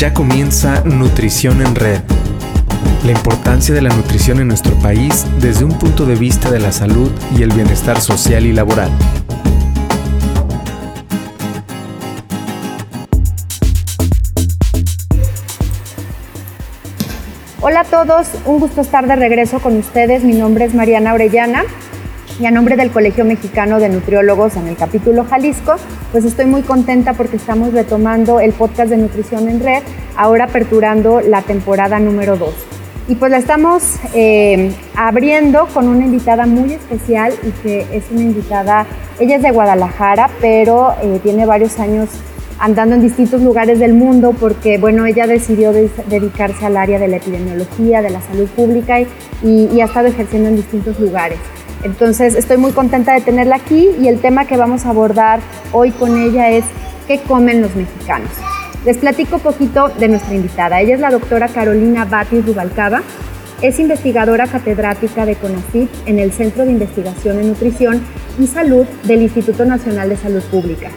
Ya comienza Nutrición en Red. La importancia de la nutrición en nuestro país desde un punto de vista de la salud y el bienestar social y laboral. Hola a todos, un gusto estar de regreso con ustedes. Mi nombre es Mariana Orellana y a nombre del Colegio Mexicano de Nutriólogos en el capítulo Jalisco, pues estoy muy contenta porque estamos retomando el podcast de Nutrición en Red, ahora aperturando la temporada número 2. Y pues la estamos eh, abriendo con una invitada muy especial y que es una invitada, ella es de Guadalajara, pero eh, tiene varios años andando en distintos lugares del mundo porque, bueno, ella decidió dedicarse al área de la epidemiología, de la salud pública y, y ha estado ejerciendo en distintos lugares. Entonces estoy muy contenta de tenerla aquí y el tema que vamos a abordar hoy con ella es ¿qué comen los mexicanos? Les platico poquito de nuestra invitada. Ella es la doctora Carolina Batis Rubalcaba. Es investigadora catedrática de CONACYT en el Centro de Investigación en Nutrición y Salud del Instituto Nacional de Salud Pública.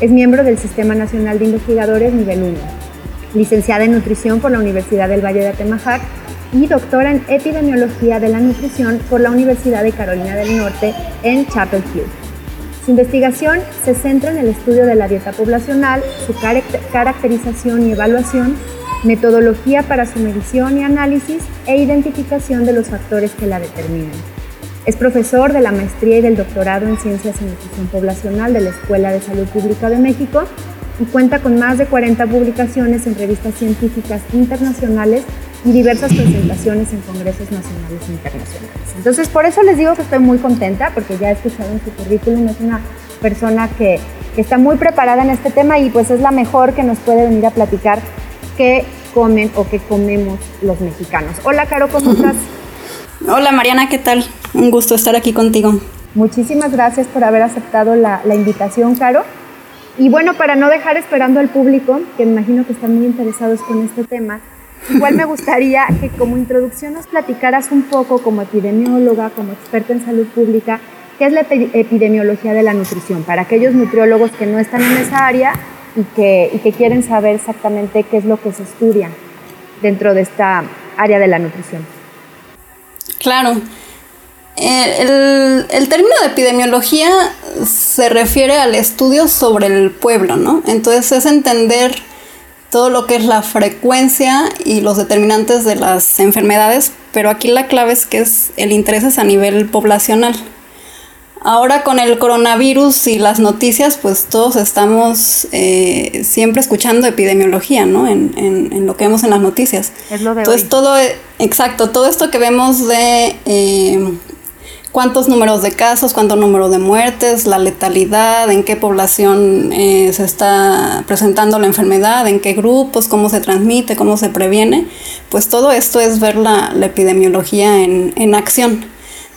Es miembro del Sistema Nacional de Investigadores Nivel 1. Licenciada en Nutrición por la Universidad del Valle de Atemajac y doctora en epidemiología de la nutrición por la Universidad de Carolina del Norte en Chapel Hill. Su investigación se centra en el estudio de la dieta poblacional, su caracterización y evaluación, metodología para su medición y análisis e identificación de los factores que la determinan. Es profesor de la maestría y del doctorado en Ciencias y Nutrición Poblacional de la Escuela de Salud Pública de México y cuenta con más de 40 publicaciones en revistas científicas internacionales y diversas presentaciones en congresos nacionales e internacionales. Entonces, por eso les digo que estoy muy contenta, porque ya he escuchado en su currículum, es una persona que, que está muy preparada en este tema y pues es la mejor que nos puede venir a platicar qué comen o qué comemos los mexicanos. Hola, Caro, ¿cómo estás? Hola, Mariana, ¿qué tal? Un gusto estar aquí contigo. Muchísimas gracias por haber aceptado la, la invitación, Caro. Y bueno, para no dejar esperando al público, que me imagino que están muy interesados con este tema, Igual me gustaría que como introducción nos platicaras un poco como epidemióloga, como experta en salud pública, qué es la epidemiología de la nutrición, para aquellos nutriólogos que no están en esa área y que, y que quieren saber exactamente qué es lo que se estudia dentro de esta área de la nutrición. Claro. El, el, término de epidemiología se refiere al estudio sobre el pueblo, ¿no? Entonces es entender todo lo que es la frecuencia y los determinantes de las enfermedades, pero aquí la clave es que es, el interés es a nivel poblacional. Ahora con el coronavirus y las noticias, pues todos estamos eh, siempre escuchando epidemiología, ¿no? En, en, lo que vemos en las noticias. Es lo de Entonces todo, exacto, todo esto que vemos de eh, cuántos números de casos, cuánto número de muertes, la letalidad, en qué población eh, se está presentando la enfermedad, en qué grupos, cómo se transmite, cómo se previene, pues todo esto es ver la, epidemiología en, acción.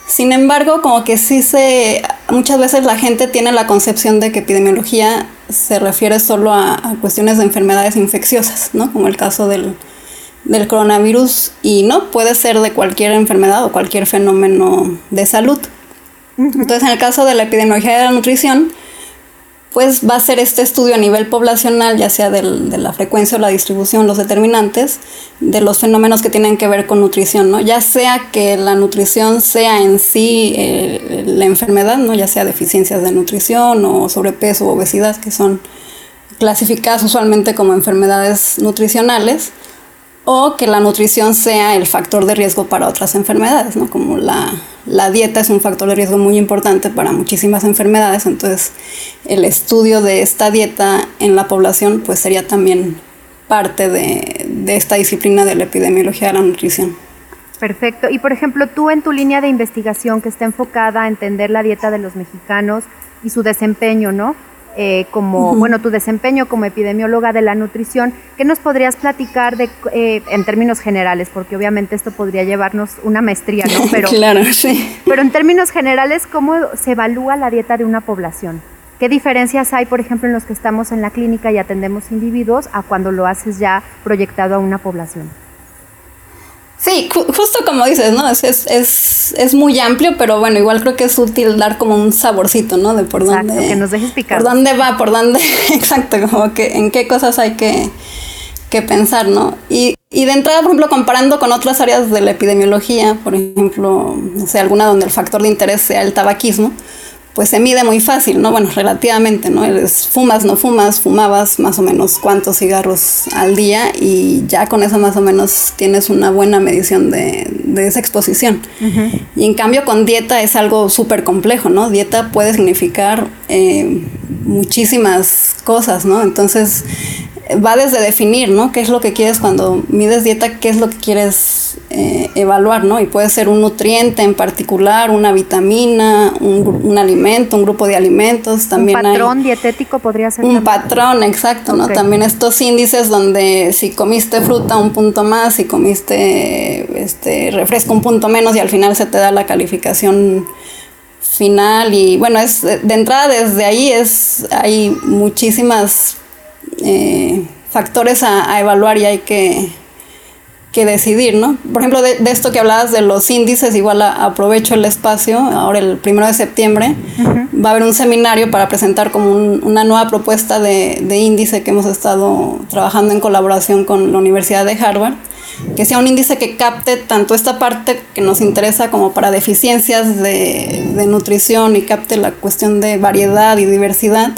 Sin embargo, como que sí se, muchas veces la gente tiene la concepción de que epidemiología se refiere solo a, a cuestiones de enfermedades infecciosas, ¿no? Como el caso del, del coronavirus y no puede ser de cualquier enfermedad o cualquier fenómeno de salud. Entonces, en el caso de la epidemiología de la nutrición, pues va a ser este estudio a nivel poblacional, ya sea de la frecuencia o la distribución, los determinantes de los fenómenos que tienen que ver con nutrición, ¿no? Ya sea que la nutrición sea en sí eh, la enfermedad, ¿no? Ya sea deficiencias de nutrición o sobrepeso o obesidad, que son clasificadas usualmente como enfermedades nutricionales, o que la nutrición sea el factor de riesgo para otras enfermedades, ¿no? Como la, la, dieta es un factor de riesgo muy importante para muchísimas enfermedades, entonces el estudio de esta dieta en la población pues sería también parte de, de esta disciplina de la epidemiología de la nutrición. Perfecto. Y por ejemplo, tú en tu línea de investigación que está enfocada a entender la dieta de los mexicanos y su desempeño, ¿no? Eh, como, bueno, tu desempeño como epidemióloga de la nutrición, ¿qué nos podrías platicar de, eh, en términos generales? Porque obviamente esto podría llevarnos una maestría, ¿no? Pero, claro, sí. Pero en términos generales, ¿cómo se evalúa la dieta de una población? ¿Qué diferencias hay, por ejemplo, en los que estamos en la clínica y atendemos individuos a cuando lo haces ya proyectado a una población? Sí, justo como dices, ¿no? Es, es, es, muy amplio, pero bueno, igual creo que es útil dar como un saborcito, ¿no? De por dónde. que nos dejes picar. Por dónde va, por dónde. exacto, como que en qué cosas hay que, que pensar, ¿no? Y, y, de entrada, por ejemplo, comparando con otras áreas de la epidemiología, por ejemplo, no sé, alguna donde el factor de interés sea el tabaquismo, pues se mide muy fácil, ¿no? Bueno, relativamente, ¿no? Eres fumas, no fumas, fumabas más o menos cuántos cigarros al día y ya con eso más o menos tienes una buena medición de, de esa exposición. Y en cambio con dieta es algo súper complejo, ¿no? Dieta puede significar eh, muchísimas cosas, ¿no? Entonces va desde definir, ¿no? ¿Qué es lo que quieres cuando mides dieta? ¿Qué es lo que quieres eh, evaluar, ¿no? Y puede ser un nutriente en particular, una vitamina, un, alimento, un grupo de alimentos. También un patrón dietético podría ser. Un patrón, exacto, ¿no? También estos índices donde si comiste fruta un punto más, si comiste este refresco un punto menos y al final se te da la calificación final y bueno es de entrada desde ahí es hay muchísimas eh, factores a, evaluar y hay que, que, decidir, ¿no? Por ejemplo, de, esto que hablabas de los índices, igual aprovecho el espacio, ahora el primero de septiembre va a haber un seminario para presentar como una nueva propuesta de, de, índice que hemos estado trabajando en colaboración con la Universidad de Harvard, que sea un índice que capte tanto esta parte que nos interesa como para deficiencias de, de nutrición y capte la cuestión de variedad y diversidad,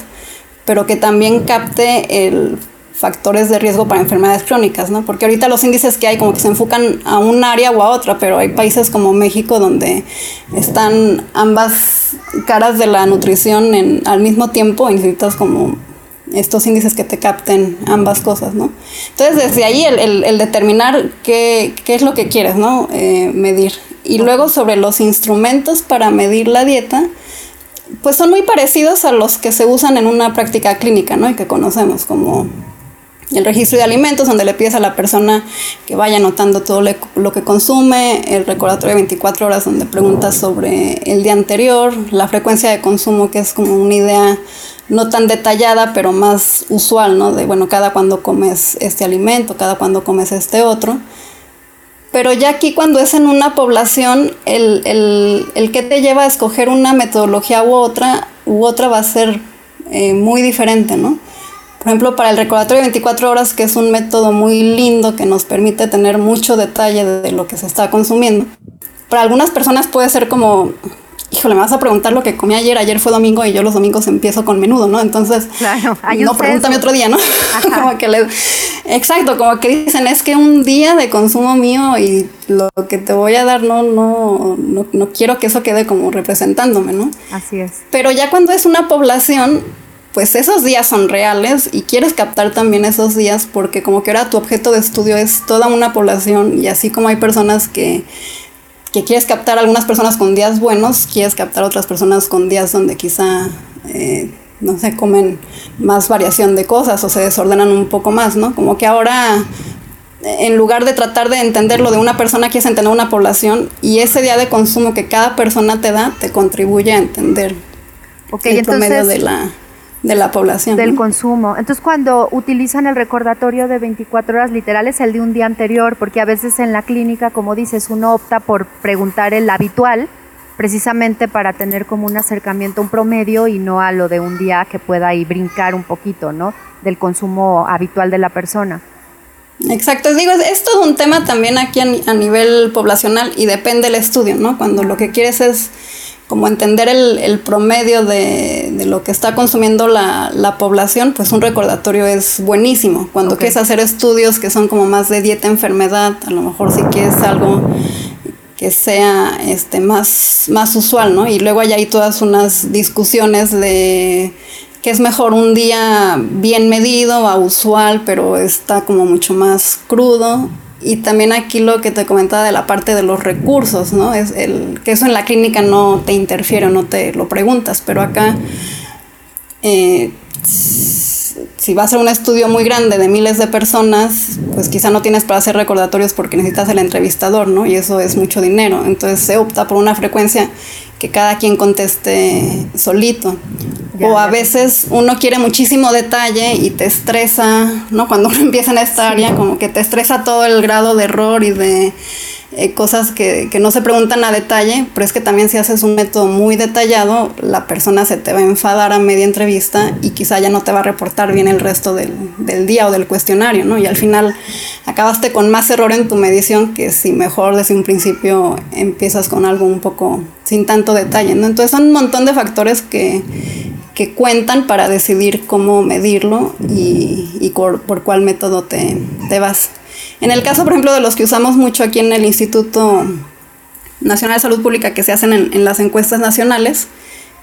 pero que también capte el factores de riesgo para enfermedades crónicas, ¿no? Porque ahorita los índices que hay como que se enfocan a un área o a otra, pero hay países como México donde están ambas caras de la nutrición en, al mismo tiempo y necesitas como estos índices que te capten ambas cosas, ¿no? Entonces, desde ahí el, el, determinar qué, qué, es lo que quieres, ¿no? Eh, medir. Y luego sobre los instrumentos para medir la dieta, pues son muy parecidos a los que se usan en una práctica clínica, ¿no? Y que conocemos como el registro de alimentos, donde le pides a la persona que vaya anotando todo lo que consume, el recordatorio de 24 horas, donde preguntas sobre el día anterior, la frecuencia de consumo, que es como una idea no tan detallada, pero más usual, ¿no? De, bueno, cada cuando comes este alimento, cada cuando comes este otro. Pero ya aquí cuando es en una población, el, el, el que te lleva a escoger una metodología u otra, u otra va a ser eh, muy diferente, ¿no? Por ejemplo, para el recordatorio de 24 horas, que es un método muy lindo que nos permite tener mucho detalle de lo que se está consumiendo. Para algunas personas puede ser como, híjole, me vas a preguntar lo que comí ayer, ayer fue domingo y yo los domingos empiezo con menudo, ¿no? Entonces, claro, no pregúntame otro día, ¿no? como que le, exacto, como que dicen, es que un día de consumo mío y lo que te voy a dar no, no, no, no quiero que eso quede como representándome, ¿no? Así es. Pero ya cuando es una población, pues esos días son reales y quieres captar también esos días porque como que ahora tu objeto de estudio es toda una población y así como hay personas que que quieres captar algunas personas con días buenos, quieres captar otras personas con días donde quizá, eh, no sé, comen más variación de cosas o se desordenan un poco más, ¿no? Como que ahora, en lugar de tratar de entender lo de una persona, quieres entender una población y ese día de consumo que cada persona te da te contribuye a entender el promedio de la de la población. Del consumo. Entonces, cuando utilizan el recordatorio de 24 horas literales, el de un día anterior, porque a veces en la clínica, como dices, uno opta por preguntar el habitual, precisamente para tener como un acercamiento, un promedio y no a lo de un día que pueda ahí brincar un poquito, ¿no? Del consumo habitual de la persona. Exacto, digo, es, todo un tema también aquí a, a nivel poblacional y depende del estudio, ¿no? Cuando lo que quieres es como entender el, promedio de, lo que está consumiendo la, población, pues un recordatorio es buenísimo. Cuando quieres hacer estudios que son como más de dieta enfermedad, a lo mejor si quieres algo que sea este más, más usual, ¿no? Y luego hay ahí todas unas discusiones de que es mejor un día bien medido a usual, pero está como mucho más crudo y también aquí lo que te comentaba de la parte de los recursos, ¿no? Es el, que eso en la clínica no te interfiere, no te lo preguntas, pero acá, eh, si va a un estudio muy grande de miles de personas, pues quizá no tienes para hacer recordatorios porque necesitas el entrevistador, ¿no? Y eso es mucho dinero. Entonces se opta por una frecuencia que cada quien conteste solito o a veces uno quiere muchísimo detalle y te estresa, ¿no? Cuando uno empieza en esta área, como que te estresa todo el grado de error y de eh, cosas que, que, no se preguntan a detalle, pero es que también si haces un método muy detallado, la persona se te va a enfadar a media entrevista y quizá ya no te va a reportar bien el resto del, del día o del cuestionario, ¿no? Y al final acabaste con más error en tu medición que si mejor desde un principio empiezas con algo un poco sin tanto detalle, ¿no? Entonces son un montón de factores que, que cuentan para decidir cómo medirlo y, y por, por, cuál método te, te vas. En el caso, por ejemplo, de los que usamos mucho aquí en el Instituto Nacional de Salud Pública, que se hacen en, en las encuestas nacionales,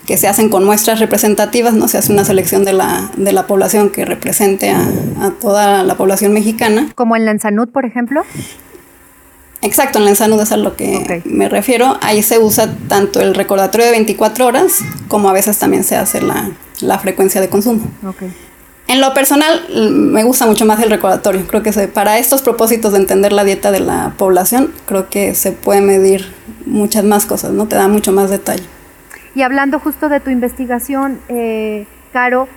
que se hacen con muestras representativas, ¿no? Se hace una selección de la, de la población que represente a, a, toda la población mexicana. ¿Como en la Ensanud, por ejemplo? Exacto, en la Ensanud es a lo que okay. me refiero. Ahí se usa tanto el recordatorio de 24 horas, como a veces también se hace la, la frecuencia de consumo. Okay. En lo personal, me gusta mucho más el recordatorio. Creo que se, para estos propósitos de entender la dieta de la población, creo que se puede medir muchas más cosas, ¿no? Te da mucho más detalle. Y hablando justo de tu investigación, eh, Caro,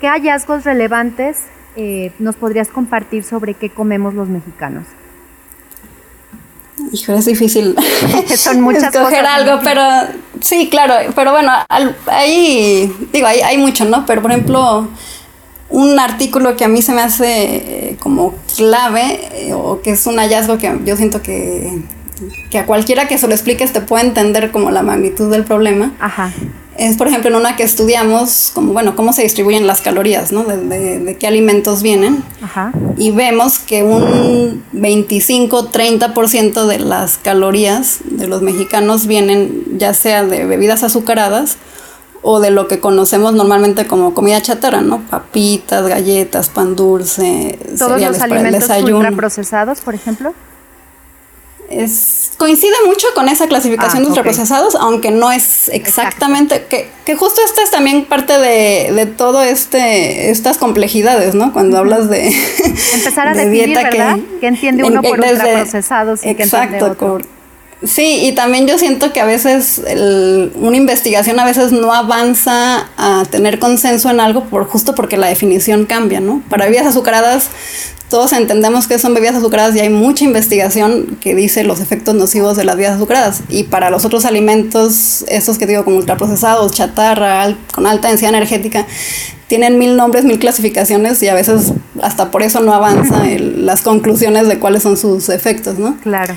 ¿qué hallazgos relevantes eh, nos podrías compartir sobre qué comemos los mexicanos? Hijo, es difícil Son muchas escoger cosas, algo, pero sí, claro, pero bueno, hay, digo, hay, hay mucho, ¿no? Pero por ejemplo, un artículo que a mí se me hace eh, como clave eh, o que es un hallazgo que yo siento que, que a cualquiera que se lo expliques te puede entender como la magnitud del problema. Ajá. Es, por ejemplo, en una que estudiamos, como, bueno, cómo se distribuyen las calorías, ¿no? De, de, de qué alimentos vienen. Ajá. Y vemos que un 25-30% de las calorías de los mexicanos vienen ya sea de bebidas azucaradas o de lo que conocemos normalmente como comida chatarra, ¿no? Papitas, galletas, pan dulce, ¿Todos cereales los para el alimentos desayuno. ultraprocesados, por ejemplo? Es, coincide mucho con esa clasificación Ah, de ultraprocesados, aunque no es exactamente, que, que justo esta es también parte de, de todo este, estas complejidades, ¿no? Cuando hablas de Empezar a de definir, dieta que- ¿verdad? ¿Qué entiende uno en- por desde- ultraprocesados y qué entiende Exacto, otro? cor- Sí, y también yo siento que a veces el- una investigación a veces no avanza a tener consenso en algo por justo porque la definición cambia, ¿no? Para bebidas azucaradas todos entendemos que son bebidas azucaradas y hay mucha investigación que dice los efectos nocivos de las bebidas azucaradas. Y para los otros alimentos, esos que digo como ultraprocesados, chatarra, con alta densidad energética, tienen mil nombres, mil clasificaciones y a veces hasta por eso no avanza el- las conclusiones de cuáles son sus efectos, ¿no? Claro.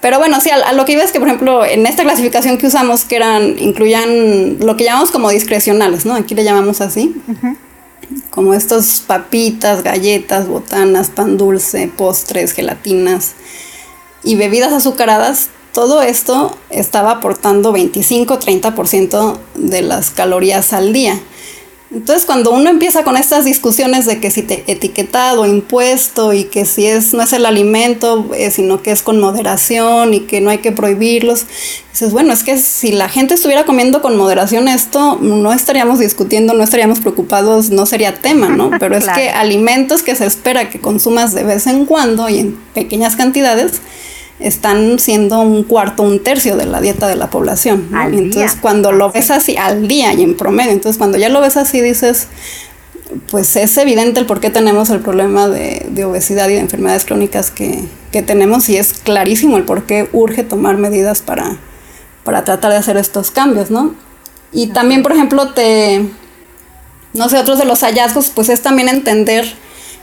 Pero bueno, sí, a, a lo que iba es que, por ejemplo, en esta clasificación que usamos, que eran, incluían lo que llamamos como discrecionales, ¿no? Aquí le llamamos así. Como estos papitas, galletas, botanas, pan dulce, postres, gelatinas y bebidas azucaradas. Todo esto estaba aportando 25-30% de las calorías al día. Entonces, cuando uno empieza con estas discusiones de que si te etiquetado, impuesto y que si es no es el alimento, eh, sino que es con moderación y que no hay que prohibirlos, dices, bueno, es que si la gente estuviera comiendo con moderación esto, no estaríamos discutiendo, no estaríamos preocupados, no sería tema, ¿no? Pero es Claro. que alimentos que se espera que consumas de vez en cuando y en pequeñas cantidades, están siendo un cuarto, un tercio de la dieta de la población. ¿no? Entonces día. cuando lo ves así al día y en promedio, entonces cuando ya lo ves así dices, pues es evidente el por qué tenemos el problema de, de obesidad y de enfermedades crónicas que, que tenemos y es clarísimo el por qué urge tomar medidas para, para tratar de hacer estos cambios, ¿no? Y también, por ejemplo, te, no sé, otros de los hallazgos, pues es también entender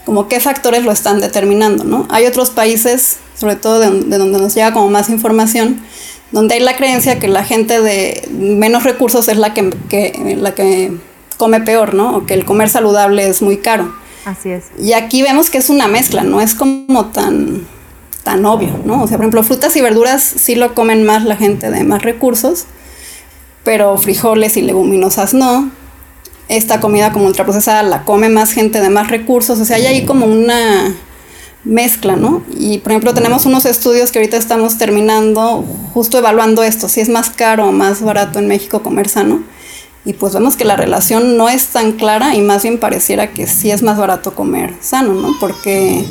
como qué factores lo están determinando, ¿no? Hay otros países, sobre todo de, de donde nos llega como más información, donde hay la creencia que la gente de menos recursos es la que, que- la que come peor, ¿no? O que el comer saludable es muy caro. Así es. Y aquí vemos que es una mezcla, no es como tan, tan obvio, ¿no? O sea, por ejemplo, frutas y verduras sí lo comen más la gente de más recursos, pero frijoles y leguminosas no. Esta comida como ultraprocesada la come más gente de más recursos, o sea, hay ahí como una mezcla, ¿no? Y por ejemplo, tenemos unos estudios que ahorita estamos terminando justo evaluando esto, si es más caro o más barato en México comer sano. Y pues vemos que la relación no es tan clara y más bien pareciera que sí es más barato comer sano, ¿no? Porque,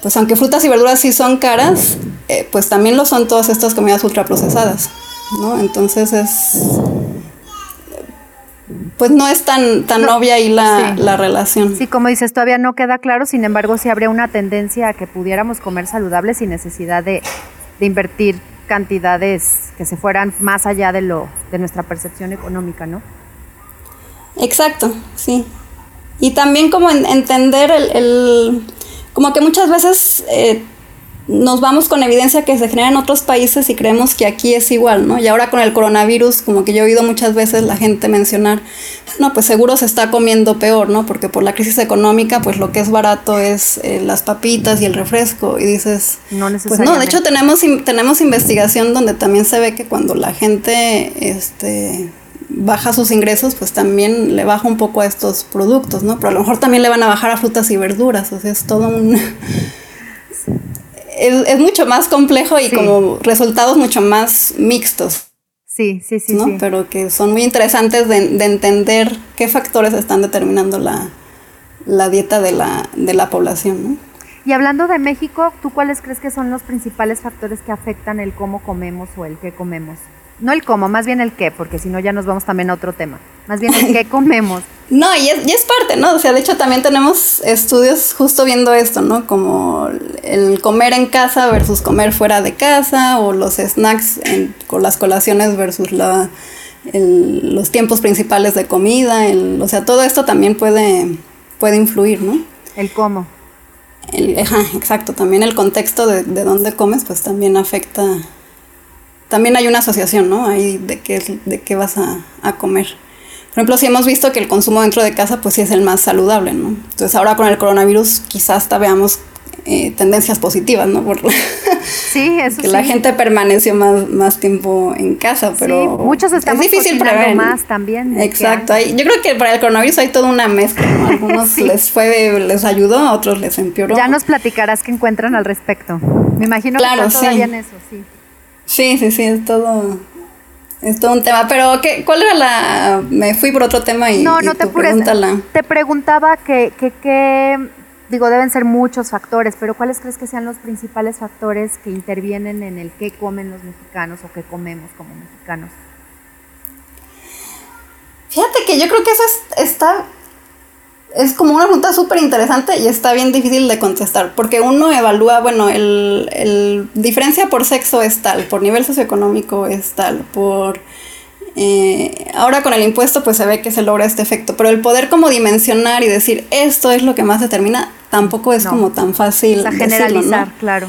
pues aunque frutas y verduras sí son caras, eh, pues también lo son todas estas comidas ultraprocesadas, ¿no? Entonces es... Pues no es tan, tan No, obvia ahí la, sí. la relación. Sí, como dices, todavía no queda claro, sin embargo, sí habría una tendencia a que pudiéramos comer saludable sin necesidad de de invertir cantidades que se fueran más allá de lo de nuestra percepción económica, ¿no? Exacto, sí. Y también como entender el, como que muchas veces eh, nos vamos con evidencia que se genera en otros países y creemos que aquí es igual, ¿no? Y ahora con el coronavirus, como que yo he oído muchas veces la gente mencionar, no, pues seguro se está comiendo peor, ¿no? Porque por la crisis económica, pues lo que es barato es eh, las papitas y el refresco. Y dices, no Pues no, de hecho tenemos, tenemos investigación donde también se ve que cuando la gente, este baja sus ingresos, pues también le baja un poco a estos productos, ¿no? Pero a lo mejor también le van a bajar a frutas y verduras, o sea, es todo un es, mucho más complejo y como resultados mucho más mixtos. Sí, sí, sí, ¿no? Pero que son muy interesantes de, entender qué factores están determinando la, dieta de la, de la población. ¿no? Y hablando de México, ¿tú cuáles crees que son los principales factores que afectan el cómo comemos o el qué comemos? No el cómo, más bien el qué, porque si no ya nos vamos también a otro tema. Más bien el qué comemos. No, y es, y es, parte, ¿no? O sea, de hecho también tenemos estudios justo viendo esto, ¿no? Como el comer en casa versus comer fuera de casa, o los snacks con las colaciones versus la, los tiempos principales de comida. El, o sea, todo esto también puede, puede influir, ¿no? El cómo. El, ajá, exacto. También el contexto de, de dónde comes, pues también afecta también hay una asociación, ¿no? Ahí de qué, de qué vas a, a, comer. Por ejemplo, si hemos visto que el consumo dentro de casa, pues sí es el más saludable, ¿no? Entonces ahora con el coronavirus quizás hasta veamos eh, tendencias positivas, ¿no? Por sí, eso que la gente permaneció más, más tiempo en casa, pero sí, muchos estamos es difícil prever más también. Exacto, yo creo que para el coronavirus hay toda una mezcla, ¿no? Algunos les fue, les ayudó, a otros les empeoró. Ya nos platicarás qué encuentran al respecto. Me imagino que está todavía en eso, sí. Sí, sí, sí, es todo, es todo un tema. Pero, ¿qué, ¿cuál era la...? Me fui por otro tema y, no, no te Te preguntaba que, que, digo, deben ser muchos factores, pero ¿cuáles crees que sean los principales factores que intervienen en el qué comen los mexicanos o qué comemos como mexicanos? Fíjate que yo creo que eso está es como una pregunta súper interesante y está bien difícil de contestar, porque uno evalúa, bueno, el, el, diferencia por sexo es tal, por nivel socioeconómico es tal, por... Eh, ahora con el impuesto pues se ve que se logra este efecto, pero el poder como dimensionar y decir esto es lo que más determina tampoco es como tan fácil. O generalizar, claro.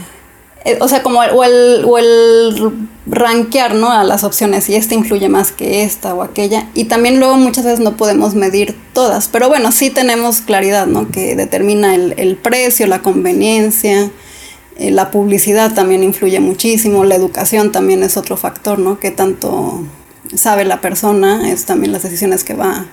Eh, o sea, como o el, o el rankear, ¿no? A las opciones, y esta influye más que esta o aquella. Y también luego muchas veces no podemos medir todas, pero bueno, sí tenemos claridad, ¿no? Que determina el, precio, la conveniencia, eh, la publicidad también influye muchísimo, la educación también es otro factor, ¿no? Que tanto sabe la persona, es también las decisiones que va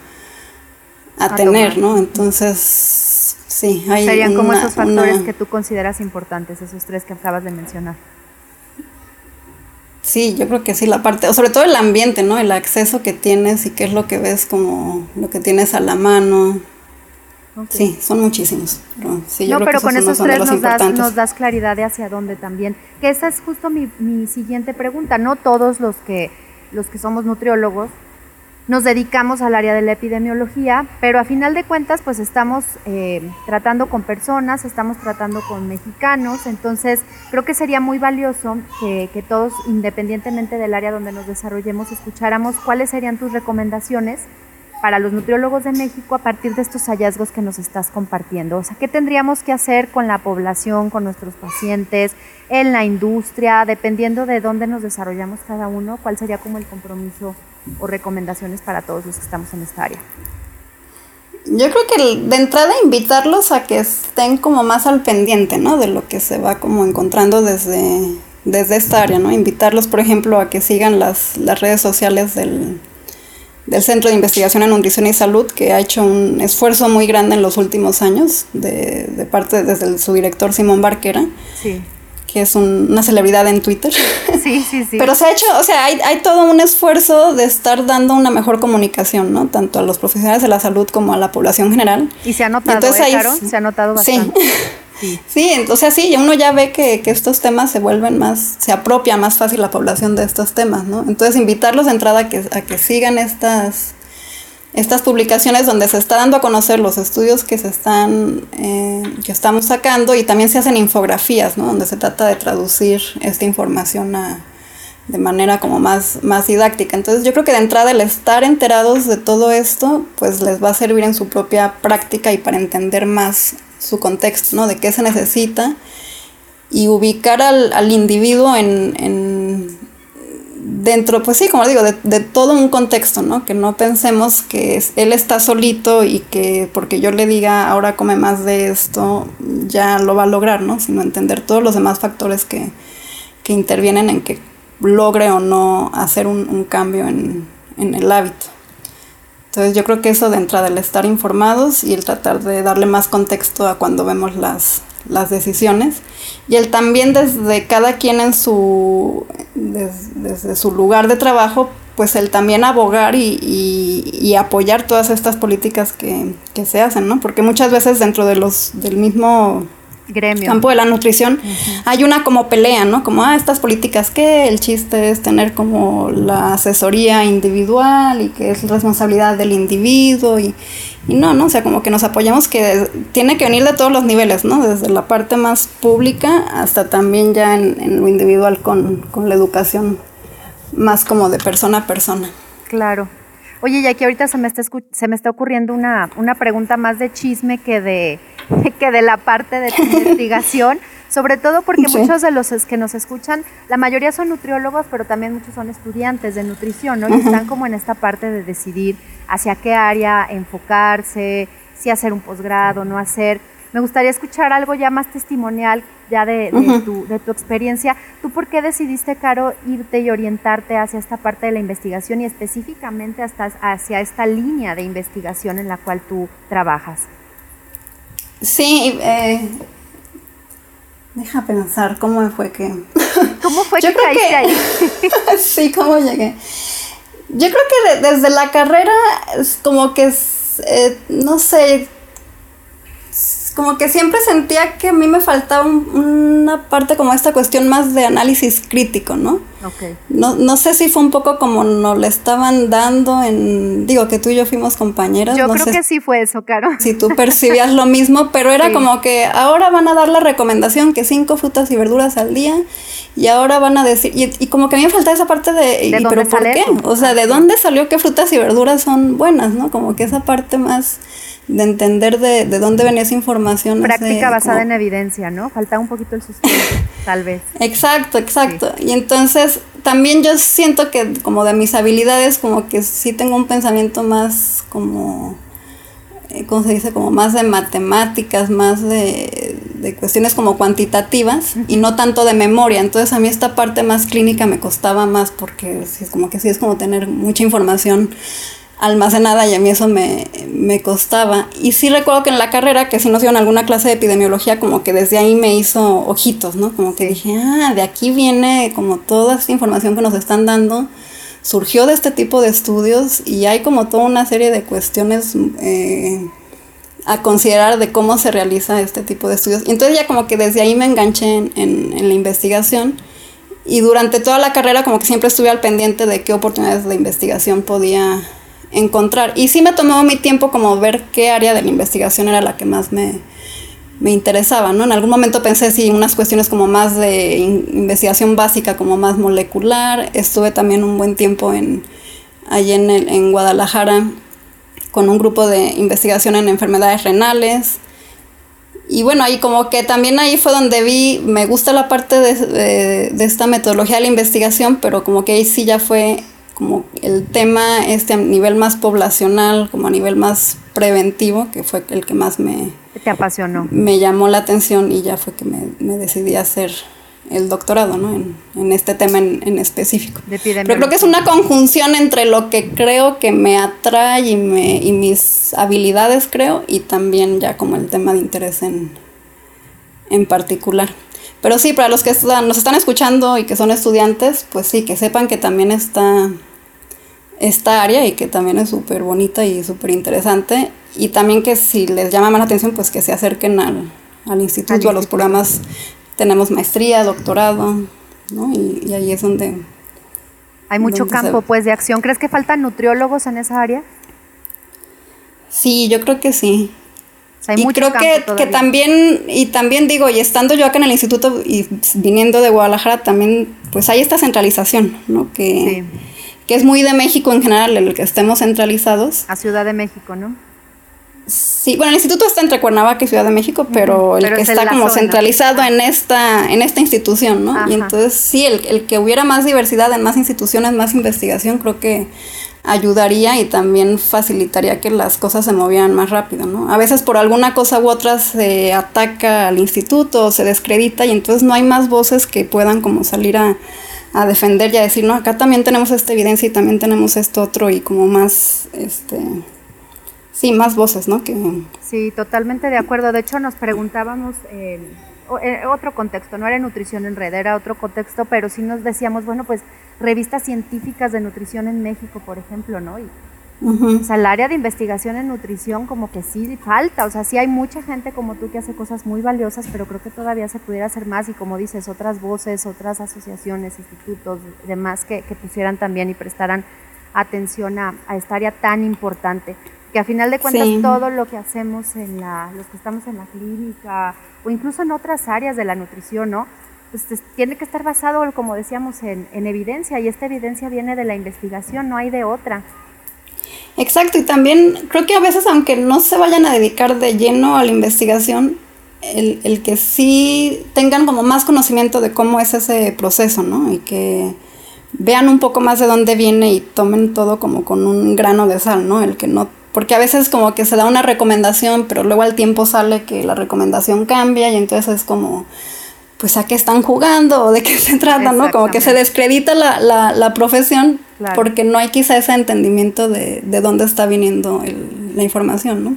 a, tener, ¿no? Entonces Sí, hay Serían como esos factores que tú consideras importantes, esos tres que acabas de mencionar. Sí, yo creo que sí, la parte, sobre todo el ambiente, ¿no? El acceso que tienes y qué es lo que ves como lo que tienes a la mano. Sí, son muchísimos. Pero sí, yo no, pero con esos tres nos das, nos das, claridad de hacia dónde también. Que esa es justo mi, mi siguiente pregunta. No todos los que, los que somos nutriólogos nos dedicamos al área de la epidemiología, pero a final de cuentas pues estamos eh, tratando con personas, estamos tratando con mexicanos, entonces creo que sería muy valioso que, que, todos, independientemente del área donde nos desarrollemos, escucháramos cuáles serían tus recomendaciones para los nutriólogos de México a partir de estos hallazgos que nos estás compartiendo. O sea, ¿qué tendríamos que hacer con la población, con nuestros pacientes, en la industria, dependiendo de dónde nos desarrollamos cada uno? ¿Cuál sería como el compromiso o recomendaciones para todos los que estamos en esta área? Yo creo que de entrada invitarlos a que estén como más al pendiente, ¿no? De lo que se va como encontrando desde, desde esta área, ¿no? Invitarlos, por ejemplo, a que sigan las, las redes sociales del, del Centro de Investigación en Nutrición y Salud, que ha hecho un esfuerzo muy grande en los últimos años, de, de parte desde su director Simón Barquera, que es una celebridad en Twitter. Sí, sí, sí. Pero se ha hecho, o sea, hay, hay, todo un esfuerzo de estar dando una mejor comunicación, ¿no? Tanto a los profesionales de la salud como a la población general. Y se ha notado, ¿eh, Se ha notado bastante. Sí. Sí, entonces sí, uno ya ve que, estos temas se vuelven más, se apropia más fácil la población de estos temas, ¿no? Entonces invitarlos de entrada a que, a que sigan estas, estas publicaciones donde se está dando a conocer los estudios que se están eh, que estamos sacando y también se hacen infografías ¿no? donde se trata de traducir esta información de manera como más, más didáctica entonces yo creo que de entrada el estar enterados de todo esto pues les va a servir en su propia práctica y para entender más su contexto ¿no? de qué se necesita y ubicar al, al individuo en, en dentro, pues sí, como digo, de, todo un contexto, ¿no? Que no pensemos que él está solito y que porque yo le diga ahora come más de esto, ya lo va a lograr, ¿no? Sino entender todos los demás factores que, intervienen en que logre o no hacer un, cambio en, en, el hábito. Entonces yo creo que eso de entrada, el estar informados y el tratar de darle más contexto a cuando vemos las, las decisiones y el también desde cada quien en su desde, su lugar de trabajo pues el también abogar y, y, apoyar todas estas políticas que, que, se hacen, ¿no? Porque muchas veces dentro de los del mismo gremio. campo de la nutrición, hay una como pelea, ¿no? Como, ah, estas políticas que el chiste es tener como la asesoría individual y que es responsabilidad del individuo y, y no, ¿no? O sea, como que nos apoyamos que tiene que venir de todos los niveles, ¿no? Desde la parte más pública hasta también ya en, lo individual con, con la educación más como de persona a persona. Claro. Oye, y aquí ahorita se me está, se me está ocurriendo una, una pregunta más de chisme que de, que de la parte de tu investigación, sobre todo porque muchos de los que nos escuchan, la mayoría son nutriólogos, pero también muchos son estudiantes de nutrición, ¿no? Y están como en esta parte de decidir hacia qué área enfocarse, si hacer un posgrado, no hacer. Me gustaría escuchar algo ya más testimonial, ya de, tu, de, tu, experiencia. ¿Tú por qué decidiste, Caro, irte y orientarte hacia esta parte de la investigación y específicamente hasta, hacia esta línea de investigación en la cual tú trabajas? Sí, eh, deja pensar cómo fue que... ¿Cómo fue que caíste ahí? sí, ¿cómo llegué? Yo creo que desde la carrera es como que, eh, no sé, como que siempre sentía que a mí me faltaba una parte como esta cuestión más de análisis crítico, ¿no? Okay. No, no sé si fue un poco como nos le estaban dando en, digo que tú y yo fuimos compañeras. Yo creo que sí fue eso, Caro. Si tú percibías lo mismo, pero era como que ahora van a dar la recomendación que cinco frutas y verduras al día y ahora van a decir, y, como que a mí me falta esa parte de, ¿De pero ¿por qué? O sea, ¿de dónde salió que frutas y verduras son buenas, no? Como que esa parte más de entender de, de dónde venía esa información. Práctica basada en evidencia, ¿no? Falta un poquito el sustento, tal vez. Exacto, exacto. Y entonces también yo siento que como de mis habilidades, como que sí tengo un pensamiento más como, eh, ¿cómo se dice? Como más de matemáticas, más de, de cuestiones como cuantitativas y no tanto de memoria. Entonces a mí esta parte más clínica me costaba más porque es como que sí es como tener mucha información almacenada y a mí eso me, costaba. Y sí recuerdo que en la carrera, que si nos dieron alguna clase de epidemiología, como que desde ahí me hizo ojitos, ¿no? Como que dije, ah, de aquí viene como toda esta información que nos están dando, surgió de este tipo de estudios y hay como toda una serie de cuestiones eh, a considerar de cómo se realiza este tipo de estudios. Y entonces ya como que desde ahí me enganché en, en la investigación. Y durante toda la carrera como que siempre estuve al pendiente de qué oportunidades de investigación podía encontrar. Y sí me tomó mi tiempo como ver qué área de la investigación era la que más me, me interesaba, ¿no? En algún momento pensé si unas cuestiones como más de investigación básica, como más molecular. Estuve también un buen tiempo en, allí en, el, en Guadalajara con un grupo de investigación en enfermedades renales. Y bueno, ahí como que también ahí fue donde vi, me gusta la parte de, de, de esta metodología de la investigación, pero como que ahí sí ya fue como el tema este a nivel más poblacional, como a nivel más preventivo, que fue el que más me... Te apasionó. Me llamó la atención y ya fue que me, decidí a hacer el doctorado, ¿no? En, este tema en, específico. Pero creo que es una conjunción entre lo que creo que me atrae y, me, y mis habilidades, creo, y también ya como el tema de interés en, en particular. Pero sí, para los que nos están escuchando y que son estudiantes, pues sí, que sepan que también está esta área y que también es súper bonita y súper interesante. Y también que si les llama más la atención, pues que se acerquen al, al instituto, a los programas. Tenemos maestría, doctorado, ¿no? Y, ahí es donde... Hay mucho campo, pues, de acción. ¿Crees que faltan nutriólogos en esa área? Sí, yo creo que sí. Y creo que, que, también, y también digo, y estando yo acá en el instituto y viniendo de Guadalajara, también, pues hay esta centralización, ¿no? Que, que es muy de México en general, el que estemos centralizados. A Ciudad de México, ¿no? Sí, bueno, el instituto está entre Cuernavaca y Ciudad de México, pero el que está como centralizado en esta, en esta institución, ¿no? Y entonces sí, el, el, que hubiera más diversidad en más instituciones, más investigación, creo que ayudaría y también facilitaría que las cosas se movieran más rápido, ¿no? A veces por alguna cosa u otra se ataca al instituto, se descredita y entonces no hay más voces que puedan como salir a, a defender y a decir, no, acá también tenemos esta evidencia y también tenemos esto otro y como más, este Sí, más voces, ¿no? Que... Sí, totalmente de acuerdo. De hecho, nos preguntábamos, eh, otro contexto, no era nutrición en red, era otro contexto, pero sí nos decíamos, bueno, pues revistas científicas de nutrición en México, por ejemplo, ¿no? Y, O sea, el área de investigación en nutrición como que sí falta, o sea, sí hay mucha gente como tú que hace cosas muy valiosas, pero creo que todavía se pudiera hacer más y como dices, otras voces, otras asociaciones, institutos, demás que, que pusieran también y prestaran atención a, a esta área tan importante que a final de cuentas todo lo que hacemos en la, los que estamos en la clínica o incluso en otras áreas de la nutrición, ¿no? Pues tiene que estar basado, como decíamos, en, en evidencia y esta evidencia viene de la investigación, no hay de otra. Exacto, y también creo que a veces aunque no se vayan a dedicar de lleno a la investigación, el, el, que sí tengan como más conocimiento de cómo es ese proceso, ¿no? Y que vean un poco más de dónde viene y tomen todo como con un grano de sal, ¿no? El que no porque a veces como que se da una recomendación, pero luego al tiempo sale que la recomendación cambia y entonces es como, pues a qué están jugando o de qué se trata, ¿no? Como que se descredita la, la, la profesión porque no hay quizá ese entendimiento de, de dónde está viniendo el, la información, ¿no?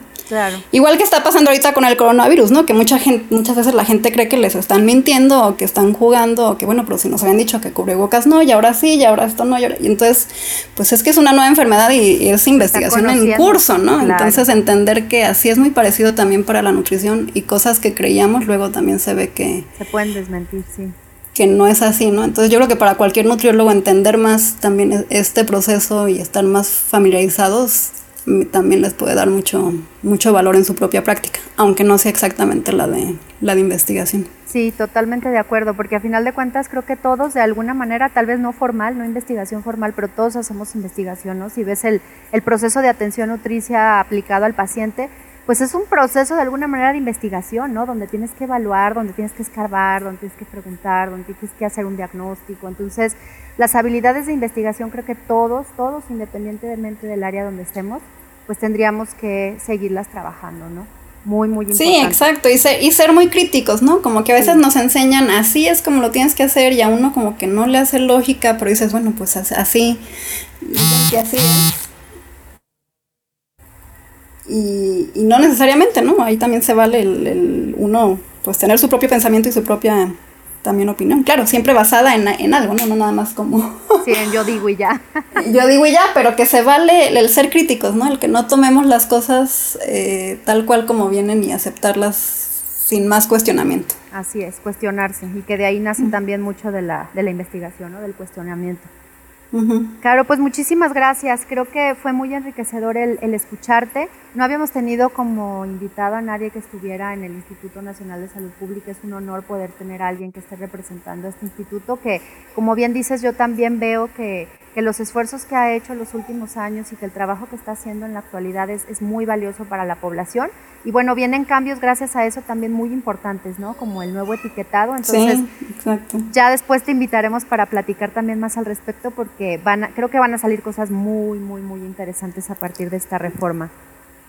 Igual que está pasando ahorita con el coronavirus, ¿no? Que mucha gente, muchas veces la gente cree que les están mintiendo o que están jugando o que, bueno, pero si nos habían dicho que cubrebocas no, y ahora sí, y ahora esto no, y, entonces, pues es que es una nueva enfermedad y, es investigación en curso, ¿no? Entonces entender que así es muy parecido también para la nutrición y cosas que creíamos luego también se ve que... Se pueden desmentir, sí que no es así, ¿no? Entonces yo creo que para cualquier nutriólogo entender más también e-, este proceso y estar más familiarizados también les puede dar mucho, mucho valor en su propia práctica, aunque no sea exactamente la de, la de investigación. Sí, totalmente de acuerdo, porque a final de cuentas creo que todos de alguna manera, tal vez no formal, no investigación formal, pero todos hacemos investigación, ¿no? Si ves el, el proceso de atención nutricia aplicado al paciente, pues es un proceso de alguna manera de investigación, ¿no? Donde tienes que evaluar, donde tienes que escarbar, donde tienes que preguntar, donde tienes que hacer un diagnóstico. Entonces, las habilidades de investigación creo que todos, todos, independientemente del área donde estemos, pues tendríamos que seguirlas trabajando, ¿no? Muy, muy importante. Sí, exacto, y ser, y ser muy críticos, ¿no? Como que a veces nos enseñan, así es como lo tienes que hacer, y a uno como que no le hace lógica, pero dices, bueno, pues así, que así Y, y, no necesariamente, ¿no? Ahí también se vale el, el uno, pues tener su propio pensamiento y su propia también opinión. Claro, siempre basada en, en algo, ¿no? No nada más como... Sí, en yo digo y ya. yo digo y ya, pero que se vale el, ser críticos, ¿no? El que no tomemos las cosas eh, tal cual como vienen y aceptarlas sin más cuestionamiento. Así es, cuestionarse. Y que de ahí nace también mucho de la, de la investigación, ¿no? Del cuestionamiento. Claro, pues muchísimas gracias. Creo que fue muy enriquecedor el, escucharte. No habíamos tenido como invitado a nadie que estuviera en el Instituto Nacional de Salud Pública. Es un honor poder tener a alguien que esté representando a este instituto, que como bien dices, yo también veo que, que los esfuerzos que ha hecho en los últimos años y que el trabajo que está haciendo en la actualidad es, es muy valioso para la población. Y bueno, vienen cambios gracias a eso también muy importantes, ¿no? Como el nuevo etiquetado. Entonces, exacto. ya después te invitaremos para platicar también más al respecto porque van creo que van a salir cosas muy, muy, muy interesantes a partir de esta reforma.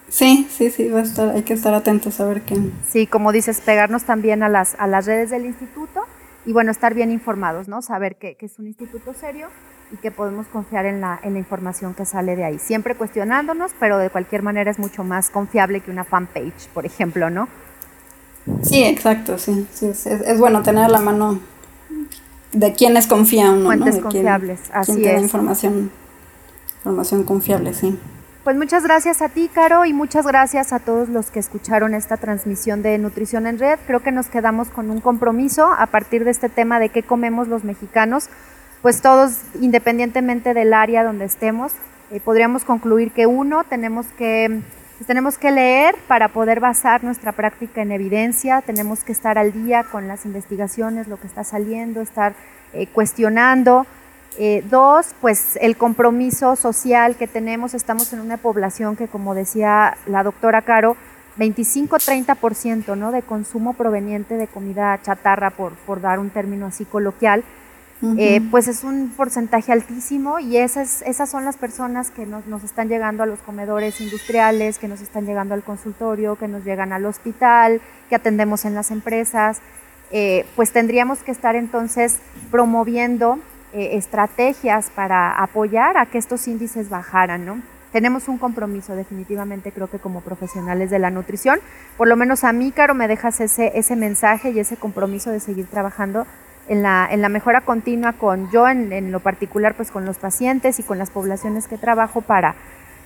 Sí, sí, sí, va a estar, hay que estar atentos a ver qué. Sí, como dices, pegarnos también a las, a las redes del instituto y bueno, estar bien informados, ¿no? Saber que, que es un instituto serio y que podemos confiar en la, en la información que sale de ahí. Siempre cuestionándonos, pero de cualquier manera es mucho más confiable que una fanpage, por ejemplo, ¿no? Sí, exacto, sí. es, bueno tener a la mano de quienes confía uno. Fuentes confiables, así es. información, información confiable, sí. Pues muchas gracias a ti, Caro, y muchas gracias a todos los que escucharon esta transmisión de Nutrición en Red. Creo que nos quedamos con un compromiso a partir de este tema de qué comemos los mexicanos pues todos, independientemente del área donde estemos, eh, podríamos concluir que uno, tenemos que pues tenemos que leer para poder basar nuestra práctica en evidencia, tenemos que estar al día con las investigaciones, lo que está saliendo, estar eh, cuestionando. Eh, dos, pues el compromiso social que tenemos, estamos en una población que, como decía la doctora Caro, 25-30% ¿no? de consumo proveniente de comida chatarra, por, por dar un término así coloquial, eh, pues es un porcentaje altísimo y esas, esas son las personas que nos, nos, están llegando a los comedores industriales, que nos están llegando al consultorio, que nos llegan al hospital, que atendemos en las empresas. Eh, pues tendríamos que estar entonces promoviendo eh, estrategias para apoyar a que estos índices bajaran, ¿no? Tenemos un compromiso definitivamente, creo que como profesionales de la nutrición, por lo menos a mí, Caro, me dejas ese, ese mensaje y ese compromiso de seguir trabajando en la, en la mejora continua con yo en, lo particular pues con los pacientes y con las poblaciones que trabajo para,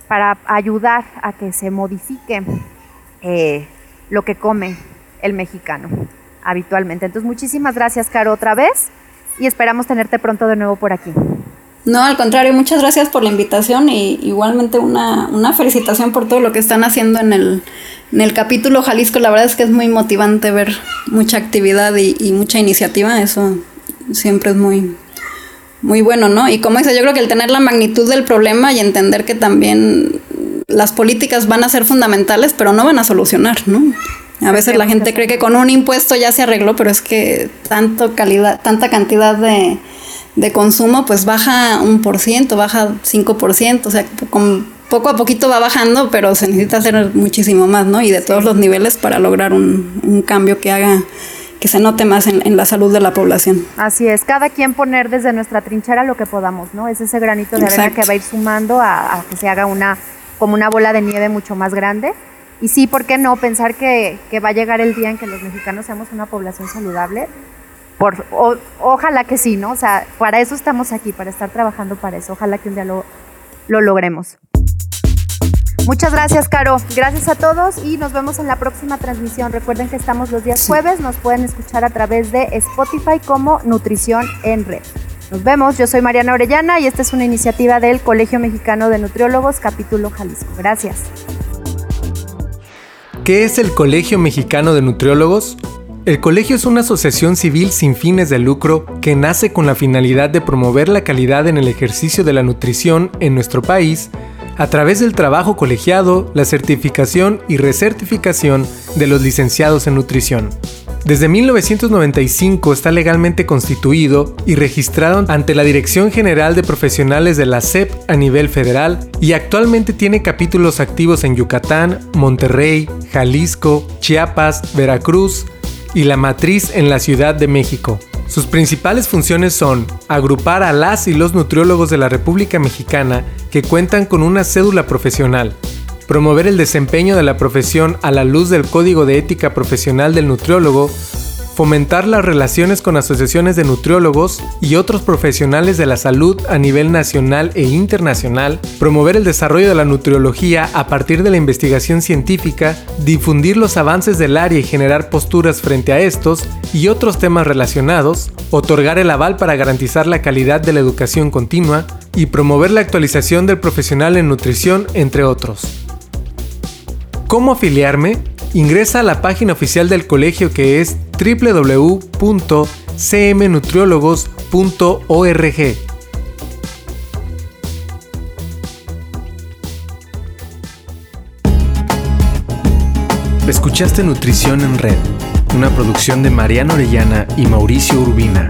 para ayudar a que se modifique eh, lo que come el mexicano habitualmente. Entonces muchísimas gracias Caro otra vez y esperamos tenerte pronto de nuevo por aquí. No, al contrario, muchas gracias por la invitación y igualmente una, una felicitación por todo lo que están haciendo en el, en el capítulo Jalisco. La verdad es que es muy motivante ver mucha actividad y, mucha iniciativa. Eso siempre es muy, muy bueno, ¿no? Y como dice, yo creo que el tener la magnitud del problema y entender que también las políticas van a ser fundamentales, pero no van a solucionar, ¿no? A veces la gente cree que con un impuesto ya se arregló, pero es que tanto calidad, tanta cantidad de de consumo, pues baja un por ciento, baja 5%, o sea, con, poco a poquito va bajando, pero se necesita hacer muchísimo más, ¿no? Y de todos los niveles para lograr un, un cambio que haga que se note más en, en, la salud de la población. Así es, cada quien poner desde nuestra trinchera lo que podamos, ¿no? Es ese granito de arena que va a ir sumando a, a, que se haga una, como una bola de nieve mucho más grande. Y sí, ¿por qué no? Pensar que, que va a llegar el día en que los mexicanos seamos una población saludable ojalá que sí, ¿no? O sea, para eso estamos aquí, para estar trabajando para eso. Ojalá que un día lo, lo logremos. Muchas gracias, Caro. Gracias a todos y nos vemos en la próxima transmisión. Recuerden que estamos los días jueves, nos pueden escuchar a través de Spotify como Nutrición en Red. Nos vemos, yo soy Mariana Orellana y esta es una iniciativa del Colegio Mexicano de Nutriólogos, capítulo Jalisco. Gracias. ¿Qué es el Colegio Mexicano de Nutriólogos? El colegio es una asociación civil sin fines de lucro que nace con la finalidad de promover la calidad en el ejercicio de la nutrición en nuestro país a través del trabajo colegiado, la certificación y recertificación de los licenciados en nutrición. Desde 1995 está legalmente constituido y registrado ante la Dirección General de Profesionales de la SEP a nivel federal y actualmente tiene capítulos activos en Yucatán, Monterrey, Jalisco, Chiapas, Veracruz, y la matriz en la Ciudad de México. Sus principales funciones son agrupar a las y los nutriólogos de la República Mexicana que cuentan con una cédula profesional, promover el desempeño de la profesión a la luz del Código de Ética Profesional del Nutriólogo, fomentar las relaciones con asociaciones de nutriólogos y otros profesionales de la salud a nivel nacional e internacional, promover el desarrollo de la nutriología a partir de la investigación científica, difundir los avances del área y generar posturas frente a estos y otros temas relacionados, otorgar el aval para garantizar la calidad de la educación continua y promover la actualización del profesional en nutrición, entre otros. ¿Cómo afiliarme? Ingresa a la página oficial del colegio que es www.cmnutriólogos.org. Escuchaste Nutrición en Red, una producción de Mariana Orellana y Mauricio Urbina.